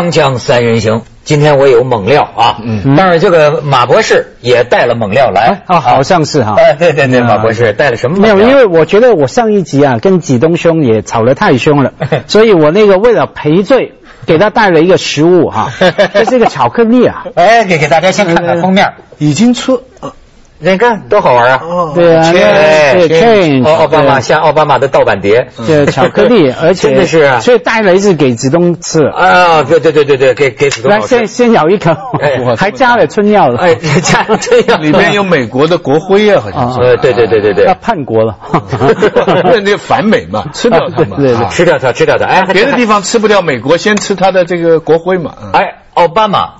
锵锵三人行，今天我有猛料啊！嗯，但是这个马博士也带了猛料来啊，好像是哈。哎，对对对，马博士带了什么？没有，因为我觉得我上一集啊跟济东兄也吵得太凶了，所以我那个为了赔罪，给他带了一个食物哈，这是一个巧克力啊。哎，给给大家先看看封面，已经出。你看多好玩啊！对啊，对，change，奥巴马像奥巴马的盗版碟，这巧克力，而且真的是，所以带了一次给子东吃。啊！对对对对对，给给子东。来，先先咬一口，还加了春药了，哎，加了春药，里面有美国的国徽啊，好像是。呃，对对对对对，要叛国了，那那反美嘛，吃掉它。嘛，对对。吃掉它，吃掉它，哎，别的地方吃不掉美国，先吃它的这个国徽嘛，哎，奥巴马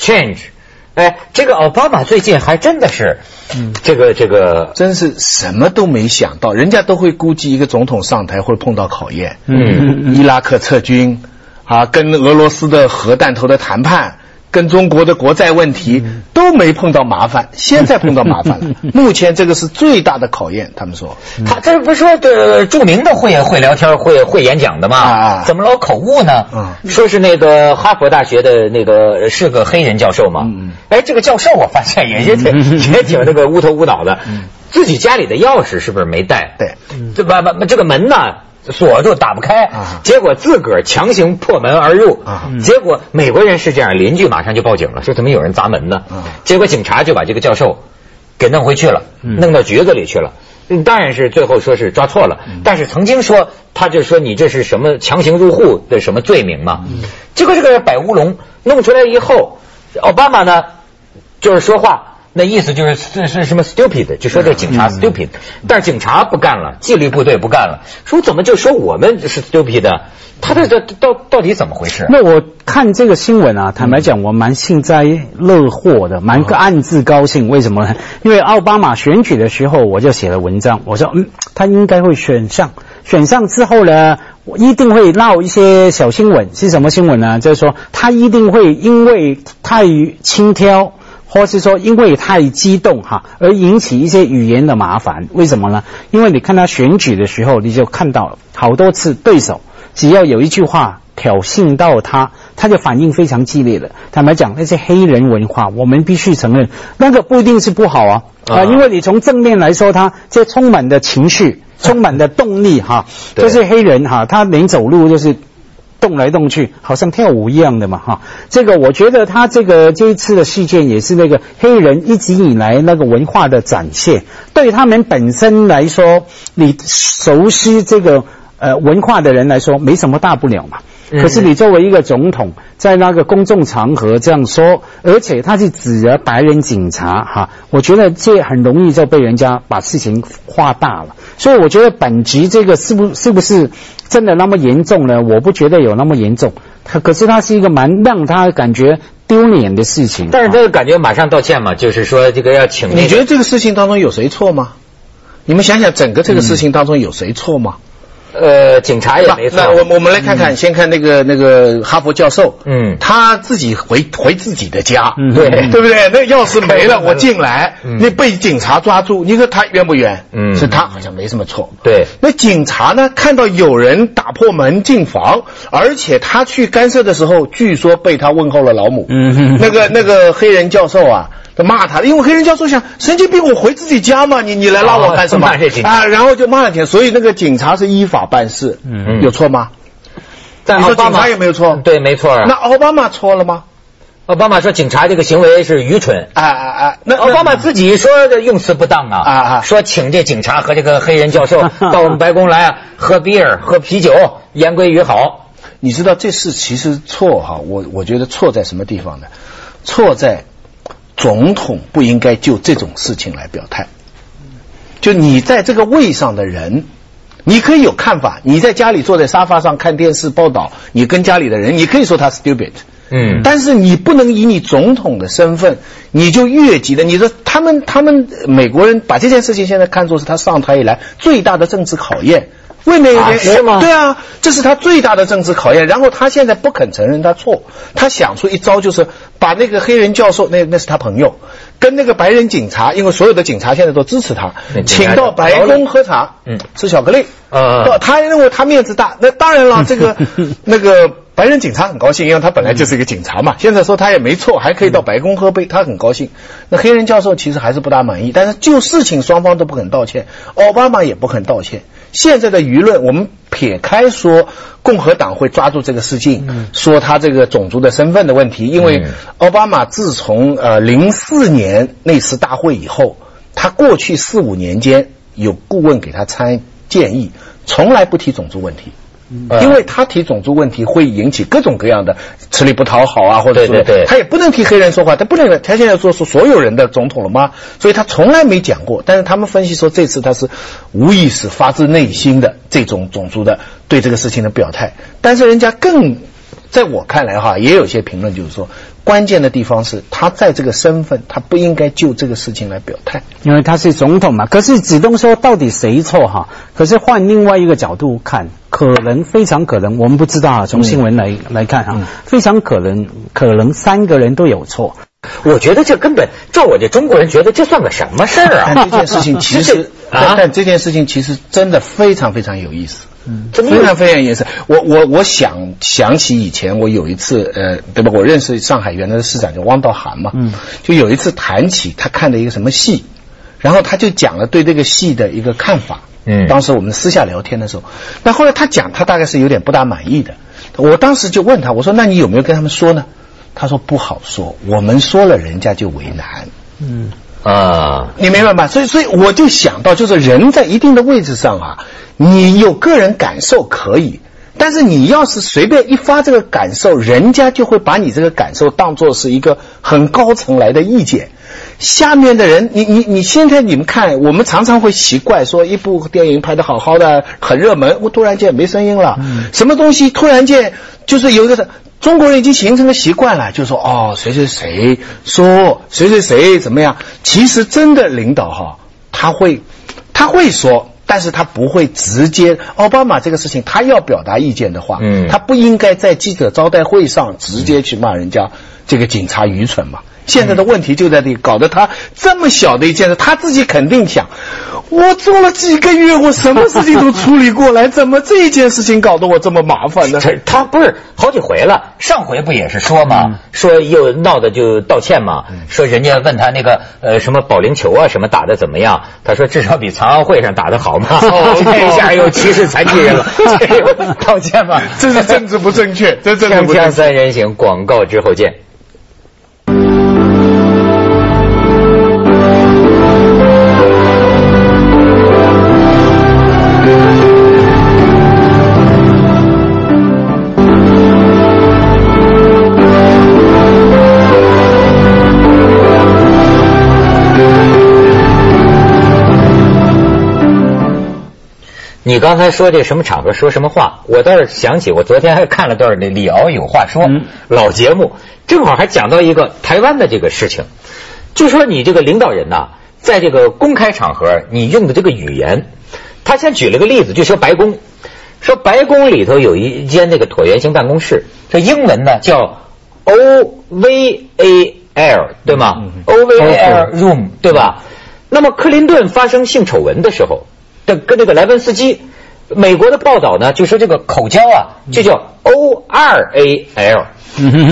，change。哎，这个奥巴马最近还真的是，嗯，这个这个真是什么都没想到，人家都会估计一个总统上台会碰到考验，嗯，伊拉克撤军，啊，跟俄罗斯的核弹头的谈判。跟中国的国债问题都没碰到麻烦，现在碰到麻烦了。目前这个是最大的考验。他们说，他这不是说的著名的会会聊天、会会演讲的吗？啊，怎么老口误呢？说是那个哈佛大学的那个是个黑人教授嘛。嗯哎，这个教授我发现也也挺 也挺那个乌头乌脑的。自己家里的钥匙是不是没带？对。这把把这个门呢？锁住打不开，结果自个儿强行破门而入，结果美国人是这样，邻居马上就报警了，说怎么有人砸门呢？结果警察就把这个教授给弄回去了，弄到局子里去了。当然是最后说是抓错了，但是曾经说他就说你这是什么强行入户的什么罪名嘛？结果这个摆乌龙弄出来以后，奥巴马呢就是说话。那意思就是是是什么 stupid，就说这警察 stupid，但是警察不干了，纪律部队不干了，说怎么就说我们是 stupid？他这这到到底怎么回事？那我看这个新闻啊，坦白讲，我蛮幸灾乐祸的，蛮暗自高兴。为什么呢？因为奥巴马选举的时候，我就写了文章，我说嗯，他应该会选上，选上之后呢，我一定会闹一些小新闻。是什么新闻呢？就是说他一定会因为太轻佻。或是说因为太激动哈，而引起一些语言的麻烦，为什么呢？因为你看他选举的时候，你就看到好多次对手只要有一句话挑衅到他，他就反应非常激烈的。坦白讲，那些黑人文化，我们必须承认，那个不一定是不好啊啊，因为你从正面来说，他这充满的情绪，充满的动力哈，就是黑人哈，他连走路就是。动来动去，好像跳舞一样的嘛，哈！这个我觉得他这个这一次的事件也是那个黑人一直以来那个文化的展现，对他们本身来说，你熟悉这个呃文化的人来说，没什么大不了嘛。可是你作为一个总统，在那个公众场合这样说，而且他是指着白人警察哈，我觉得这很容易就被人家把事情画大了。所以我觉得本局这个是不是不是真的那么严重呢？我不觉得有那么严重。他可是他是一个蛮让他感觉丢脸的事情。但是这个感觉马上道歉嘛，就是说这个要请。你觉得这个事情当中有谁错吗？你们想想，整个这个事情当中有谁错吗？呃，警察也没错。那我我们来看看，先看那个那个哈佛教授，嗯，他自己回回自己的家，对 对不对？那钥匙没了，我进来，你被警察抓住，你说他冤不冤？嗯，是他好像没什么错。对，那警察呢？看到有人打破门进房，而且他去干涉的时候，据说被他问候了老母。嗯，那个那个黑人教授啊。骂他，因为黑人教授想神经病，我回自己家嘛，你你来拉我干什么？啊，然后就骂了天，所以那个警察是依法办事，嗯，有错吗？你说警察有没有错？对，没错。那奥巴马错了吗？奥巴马说警察这个行为是愚蠢。啊啊啊！那奥巴马自己说的用词不当啊啊啊！说请这警察和这个黑人教授 到我们白宫来喝 beer 喝啤酒，言归于好。你知道这事其实错哈？我我觉得错在什么地方呢？错在。总统不应该就这种事情来表态。就你在这个位上的人，你可以有看法。你在家里坐在沙发上看电视报道，你跟家里的人，你可以说他 stupid。嗯。但是你不能以你总统的身份，你就越级的。你说他们他们美国人把这件事情现在看作是他上台以来最大的政治考验。未免有点是吗？对啊，这是他最大的政治考验。然后他现在不肯承认他错，他想出一招，就是把那个黑人教授，那那是他朋友，跟那个白人警察，因为所有的警察现在都支持他，请到白宫喝茶，嗯，吃巧克力，啊他认为他面子大。那当然了，这个那个白人警察很高兴，因为他本来就是一个警察嘛。现在说他也没错，还可以到白宫喝杯，他很高兴。那黑人教授其实还是不大满意，但是就事情双方都不肯道歉，奥巴马也不肯道歉。现在的舆论，我们撇开说共和党会抓住这个事情，说他这个种族的身份的问题，因为奥巴马自从呃零四年那次大会以后，他过去四五年间有顾问给他参建议，从来不提种族问题。因为他提种族问题会引起各种各样的吃力不讨好啊，或者说他也不能替黑人说话，他不能，他现在说是所有人的总统了吗？所以他从来没讲过。但是他们分析说，这次他是无意识、发自内心的这种种族的对这个事情的表态。但是人家更，在我看来哈，也有些评论就是说。关键的地方是他在这个身份，他不应该就这个事情来表态，因为他是总统嘛。可是子东说到底谁错哈？可是换另外一个角度看，可能非常可能，我们不知道啊。从新闻来来看啊，非常可能可能三个人都有错。我觉得这根本，照我这中国人觉得这算个什么事儿啊？这件事情其实，但这件事情其实真的非常非常有意思。嗯，非常非常有意思。我我我想想起以前我有一次呃，对吧？我认识上海原来的市长叫汪道涵嘛，嗯，就有一次谈起他看的一个什么戏，然后他就讲了对这个戏的一个看法。嗯，当时我们私下聊天的时候，那后来他讲他大概是有点不大满意的。我当时就问他，我说那你有没有跟他们说呢？他说不好说，我们说了人家就为难。嗯啊，你明白吗？所以所以我就想到，就是人在一定的位置上啊。你有个人感受可以，但是你要是随便一发这个感受，人家就会把你这个感受当做是一个很高层来的意见。下面的人，你你你现在你们看，我们常常会奇怪，说一部电影拍的好好的，很热门，我突然间没声音了，什么东西突然间就是有一个中国人已经形成了习惯了，就说哦谁谁谁说谁谁谁怎么样，其实真的领导哈，他会他会说。但是他不会直接，奥巴马这个事情，他要表达意见的话，嗯，他不应该在记者招待会上直接去骂人家这个警察愚蠢嘛。现在的问题就在这里，搞得他这么小的一件事，他自己肯定想，我做了几个月，我什么事情都处理过来，怎么这件事情搞得我这么麻烦呢？他不是好几回了，上回不也是说吗？说又闹的就道歉嘛，说人家问他那个呃什么保龄球啊什么打的怎么样，他说至少比残奥会上打的好嘛。这下又歧视残疾人了，道歉嘛？这是政治不正确，这政治不正确。三人行，广告之后见。你刚才说这什么场合说什么话，我倒是想起我昨天还看了段那李敖有话说老节目，正好还讲到一个台湾的这个事情，就说你这个领导人呐，在这个公开场合你用的这个语言，他先举了个例子，就说白宫，说白宫里头有一间那个椭圆形办公室，这英文呢叫 O V A L 对吗？O V A L room 对吧？那么克林顿发生性丑闻的时候。的跟那个莱文斯基，美国的报道呢，就说这个口交啊，就叫 O R A L，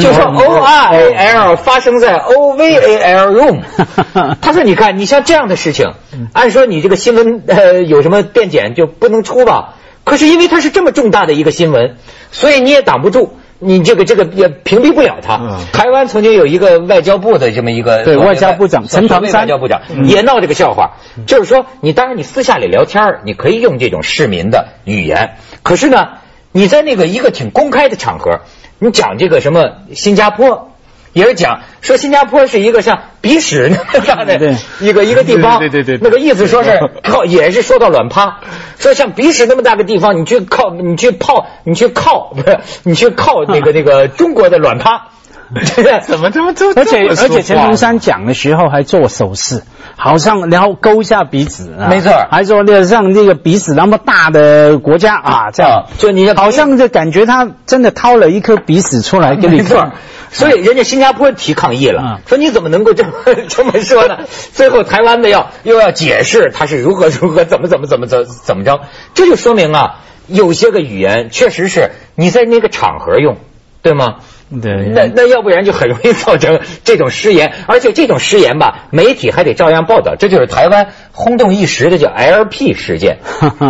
就说 O R A L 发生在 O V A L room。他说，你看，你像这样的事情，按说你这个新闻呃有什么电检就不能出吧？可是因为它是这么重大的一个新闻，所以你也挡不住。你这个这个也屏蔽不了他。台湾曾经有一个外交部的这么一个对外交部长陈唐山外交部长也闹这个笑话，就是说你当然你私下里聊天你可以用这种市民的语言，可是呢你在那个一个挺公开的场合，你讲这个什么新加坡。也是讲说新加坡是一个像鼻屎 那样的一个一个地方，对对对，那个意思说是 靠也是说到卵趴，说像鼻屎那么大个地方，你去靠你去泡你去靠不是你去靠那个 那个中国的卵趴。怎么这么这？而且而且陈同山讲的时候还做手势，好像然后勾一下鼻子，没错，还说那个像那个鼻子那么大的国家啊，这样就你好像就感觉他真的掏了一颗鼻屎出来给你看，所以人家新加坡提抗议了，说你怎么能够这么 这么说呢？最后台湾的要又要解释他是如何如何怎么怎么怎么怎怎么着，这就说明啊，有些个语言确实是你在那个场合用。对吗？对，那那要不然就很容易造成这种失言，而且这种失言吧，媒体还得照样报道，这就是台湾轰动一时的叫 LP 事件。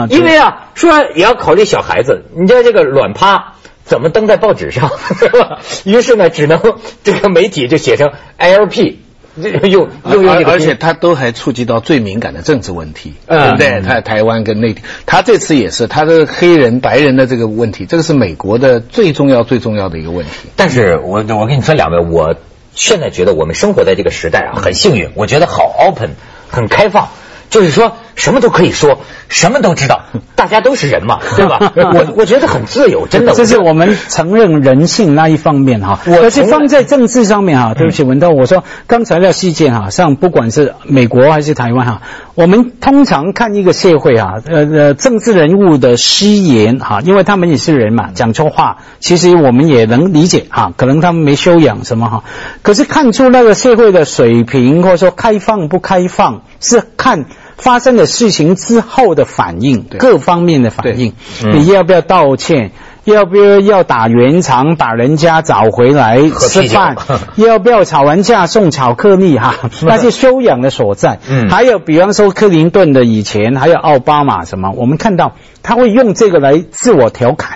因为啊，说也要考虑小孩子，你知道这个卵趴怎么登在报纸上，对吧？于是呢，只能这个媒体就写成 LP。又又又而且他都还触及到最敏感的政治问题，对不对？他台湾跟内地，他这次也是他的黑人白人的这个问题，这个是美国的最重要最重要的一个问题。但是我我跟你说两位，我现在觉得我们生活在这个时代啊，很幸运，我觉得好 open，很开放。就是说什么都可以说，什么都知道，大家都是人嘛，对吧？我我觉得很自由，真的。这是我们承认人性那一方面哈。而且放在政治上面哈，对不起文涛，我说刚才的事件哈，像不管是美国还是台湾哈，我们通常看一个社会啊，呃呃，政治人物的失言哈，因为他们也是人嘛，讲错话，其实我们也能理解哈，可能他们没修养什么哈。可是看出那个社会的水平或者说开放不开放，是看。发生的事情之后的反应，各方面的反应，你要不要道歉？要不要要打圆场，把人家找回来吃饭？要不要吵完架送巧克力？哈，那是修养的所在。嗯，还有比方说克林顿的以前，还有奥巴马什么，我们看到他会用这个来自我调侃，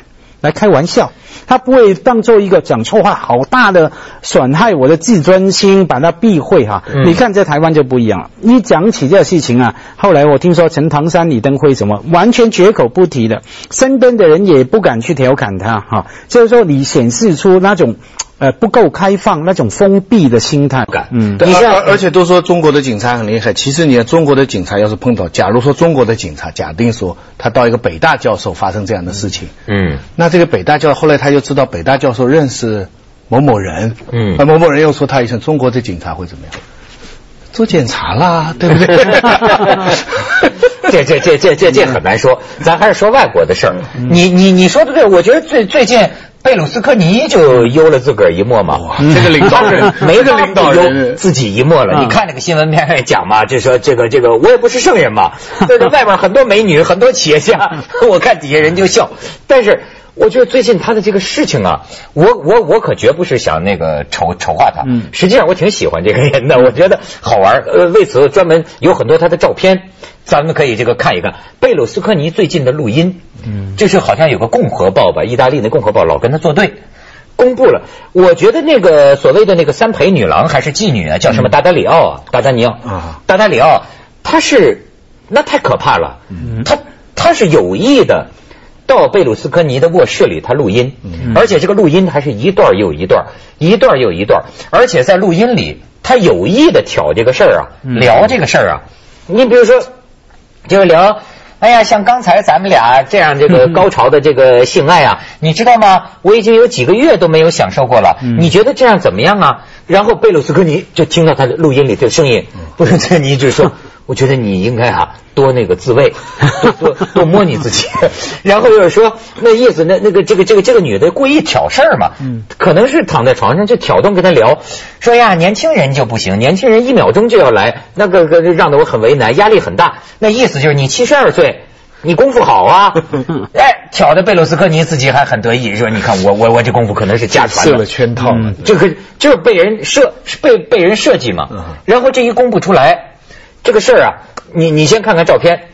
来开玩笑。他不会当做一个讲错话好大的损害我的自尊心，把它避讳哈。你看在台湾就不一样了，一讲起这个事情啊，后来我听说陈唐山、李登辉什么完全绝口不提的，身边的人也不敢去调侃他哈。就是说你显示出那种。呃，不够开放那种封闭的心态感，嗯，而而且都说中国的警察很厉害，其实你看中国的警察要是碰到，假如说中国的警察假定说他到一个北大教授发生这样的事情，嗯，那这个北大教后来他就知道北大教授认识某某人，嗯，那某某人又说他一声，中国的警察会怎么样？做检查啦，对不对？这这这这这这很难说，咱还是说外国的事儿。你你你说的对，我觉得最最近。贝鲁斯科尼就悠了自个儿一默嘛，这个领导人 没个领导人自己一默了。你看那个新闻片讲嘛，就说这个这个我也不是圣人嘛，对着外边很多美女，很多企业家，我看底下人就笑。但是我觉得最近他的这个事情啊，我我我可绝不是想那个丑丑化他，实际上我挺喜欢这个人的，我觉得好玩。呃，为此专门有很多他的照片。咱们可以这个看一看。贝鲁斯科尼最近的录音，嗯，就是好像有个共和报吧，意大利的共和报老跟他作对，公布了。我觉得那个所谓的那个三陪女郎还是妓女啊，叫什么达达里奥啊，达达尼奥。啊，达达里奥，他是那太可怕了，他他是有意的到贝鲁斯科尼的卧室里他录音，而且这个录音还是一段又一段，一段又一段，而且在录音里他有意的挑这个事儿啊，聊这个事儿啊，你比如说。就是聊，哎呀，像刚才咱们俩这样这个 高潮的这个性爱啊，你知道吗？我已经有几个月都没有享受过了。你觉得这样怎么样啊？然后贝鲁斯科尼就听到他的录音里这个声音，贝鲁斯科尼就说。我觉得你应该啊多那个自慰，多多多摸你自己，然后就是说那意思，那那个这个这个这个女的故意挑事儿嘛，嗯，可能是躺在床上就挑动跟他聊，说呀年轻人就不行，年轻人一秒钟就要来，那个个让得我很为难，压力很大。那意思就是你七十二岁，你功夫好啊，哎，挑的贝鲁斯科尼自己还很得意，说你看我我我这功夫可能是家传的，设了圈套，这个就是被人设被被人设计嘛，然后这一公布出来。这个事儿啊，你你先看看照片。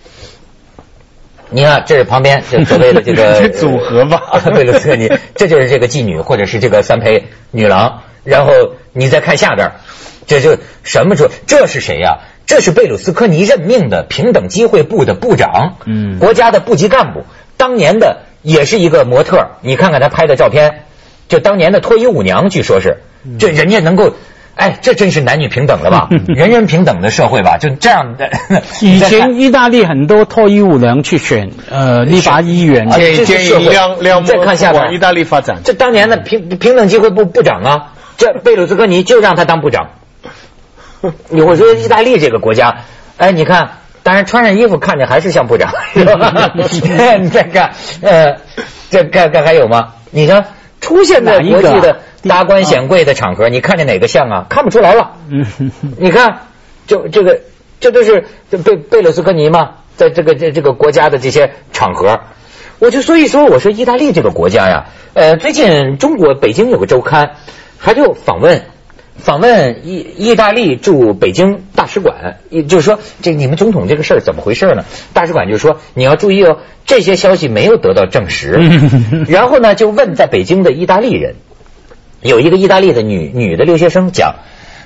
你看，这是旁边就所谓的这个 组合吧，贝鲁斯科尼，这就是这个妓女或者是这个三陪女郎。然后你再看下边，这就什么说这是谁呀？这是贝鲁斯科尼任命的平等机会部的部长，嗯，国家的部级干部，当年的也是一个模特。你看看他拍的照片，就当年的脱衣舞娘，据说是这人家能够。哎，这真是男女平等了吧？人人平等的社会吧？就这样的。以 前意大利很多脱衣舞娘去选呃立法议员，建议建议两两再看下边，意大利发展。这当年的平平等机会部部长啊，这贝鲁斯科尼就让他当部长。你会说意大利这个国家，哎，你看，当然穿上衣服看着还是像部长，是吧？你再看，呃，这看看还有吗？你看出现在国际的。达官显贵的场合，你看见哪个像啊？看不出来了。你看，就这个，这都是贝贝勒斯科尼嘛？在这个这这个国家的这些场合，我就所以说，我说意大利这个国家呀，呃，最近中国北京有个周刊，他就访问访问意意大利驻北京大使馆，就是说这你们总统这个事儿怎么回事呢？大使馆就说你要注意哦，这些消息没有得到证实。然后呢，就问在北京的意大利人，有一个意大利的女女的留学生讲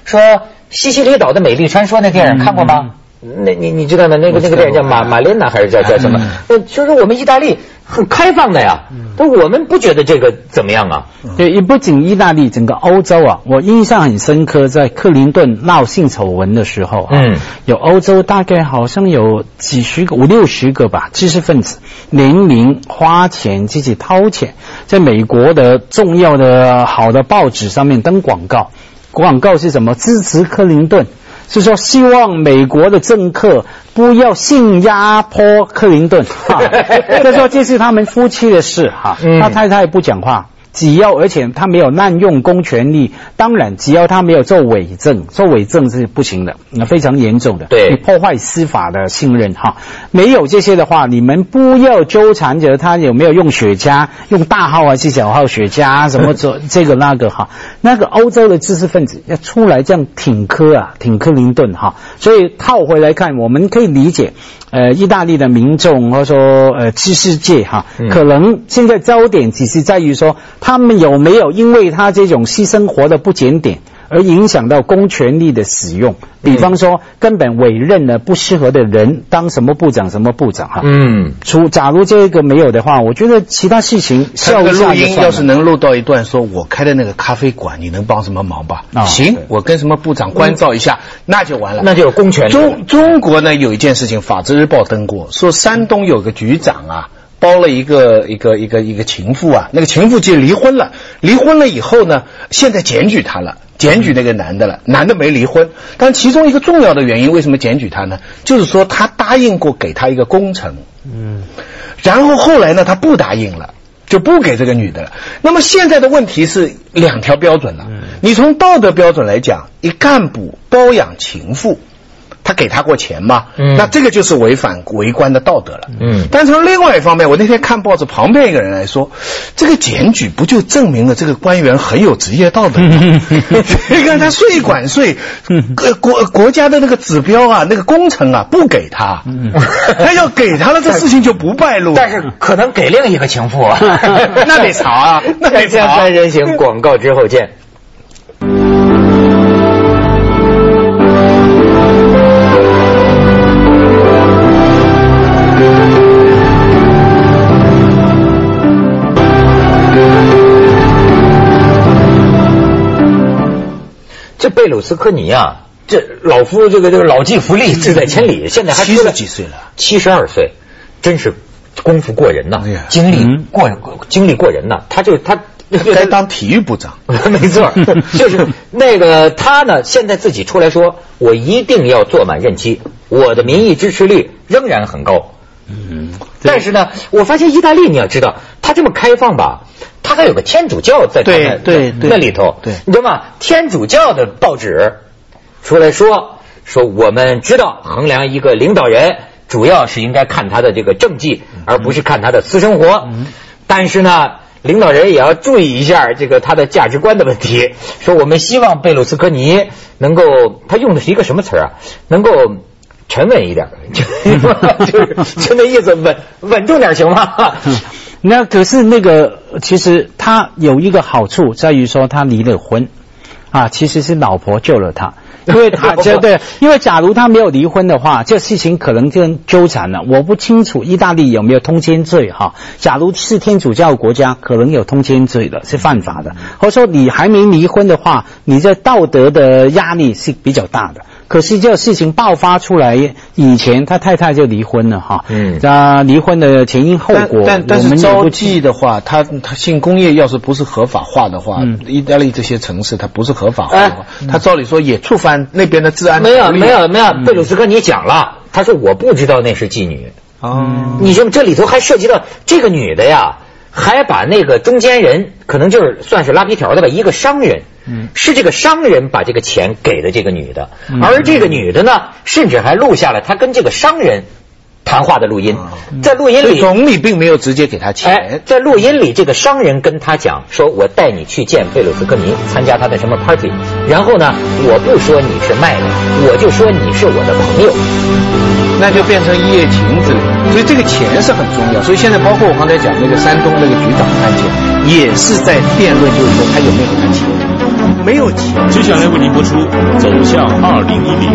说，西西里岛的美丽传说那电影看过吗？那你你知道吗？那个那个电影叫马马琳娜还是叫叫什么？呃，就是我们意大利很开放的呀，但我们不觉得这个怎么样啊？对，也不仅意大利，整个欧洲啊，我印象很深刻，在克林顿闹性丑闻的时候，嗯，有欧洲大概好像有几十个、五六十个吧，知识分子联名花钱自己掏钱，在美国的重要的好的报纸上面登广告，广告是什么？支持克林顿。是说希望美国的政客不要性压迫克林顿，哈 他说这是他们夫妻的事哈，他太太不讲话。只要，而且他没有滥用公权力，当然，只要他没有做伪证，做伪证是不行的，那非常严重的，对，你破坏司法的信任哈。没有这些的话，你们不要纠缠着他有没有用雪茄，用大号还是小号雪茄，什么这 这个那个哈。那个欧洲的知识分子要出来这样挺科啊，挺克林顿哈。所以套回来看，我们可以理解。呃，意大利的民众或者说呃知识界哈，可能现在焦点只是在于说，他们有没有因为他这种私生活的不检点。而影响到公权力的使用，比方说根本委任了不适合的人当什么部长什么部长哈。嗯，除假如这个没有的话，我觉得其他事情。这个录音要是能录到一段，说我开的那个咖啡馆，你能帮什么忙吧？行，我跟什么部长关照一下，那就完了。那就有公权力。中中国呢有一件事情，《法制日报》登过，说山东有个局长啊。包了一个一个一个一个情妇啊，那个情妇就离婚了。离婚了以后呢，现在检举他了，检举那个男的了。男的没离婚，但其中一个重要的原因，为什么检举他呢？就是说他答应过给他一个工程，嗯，然后后来呢，他不答应了，就不给这个女的了。那么现在的问题是两条标准了。你从道德标准来讲，一干部包养情妇。他给他过钱吗？嗯，那这个就是违反为官的道德了。嗯，但从另外一方面，我那天看报纸，旁边一个人来说，这个检举不就证明了这个官员很有职业道德吗？你看他税管税，国国国家的那个指标啊，那个工程啊，不给他，他要给他了，这事情就不败露。但是可能给另一个情妇啊，那得查啊，那得查。三人行广告之后见。这贝鲁斯科尼啊，这老夫这个这个老骥伏枥，志在千里，现在还七十几岁了，七十二岁，真是功夫过人呐，经历过经历过人呐，他就他该当体育部长，没错，就是那个他呢，现在自己出来说，我一定要坐满任期，我的民意支持率仍然很高。嗯，但是呢，我发现意大利你要知道，它这么开放吧。它还有个天主教在对对那里头，对，你知道吗？天主教的报纸出来说说，我们知道衡量一个领导人，主要是应该看他的这个政绩，而不是看他的私生活。但是呢，领导人也要注意一下这个他的价值观的问题。说我们希望贝鲁斯科尼能够，他用的是一个什么词啊？能够沉稳一点，就 就是就那意思，稳稳重点行吗？那可是那个，其实他有一个好处在于说他离了婚，啊，其实是老婆救了他，因为他这对，因为假如他没有离婚的话，这事情可能就纠缠了。我不清楚意大利有没有通奸罪哈。假如是天主教国家，可能有通奸罪的，是犯法的。或者说你还没离婚的话，你这道德的压力是比较大的。可是这个事情爆发出来以前，他太太就离婚了哈。嗯，他离婚的前因后果，但但是招妓的话，他他性工业要是不是合法化的话，意大利这些城市它不是合法化的话，他照理说也触犯那边的治安。没有没有没有，贝鲁斯科尼讲了，他说我不知道那是妓女。哦，你说这里头还涉及到这个女的呀，还把那个中间人，可能就是算是拉皮条的吧，一个商人。嗯，是这个商人把这个钱给了这个女的，而这个女的呢，甚至还录下了她跟这个商人谈话的录音，在录音里，总理并没有直接给他钱。在录音里，这个商人跟他讲说：“我带你去见贝鲁斯科尼，参加他的什么 party。然后呢，我不说你是卖的，我就说你是我的朋友，那就变成一夜情之类。所以这个钱是很重要。所以现在包括我刚才讲那个山东那个局长的案件，也是在辩论，就是说他有没有给他钱，没有钱。接下来为您播出《走向二零一零》。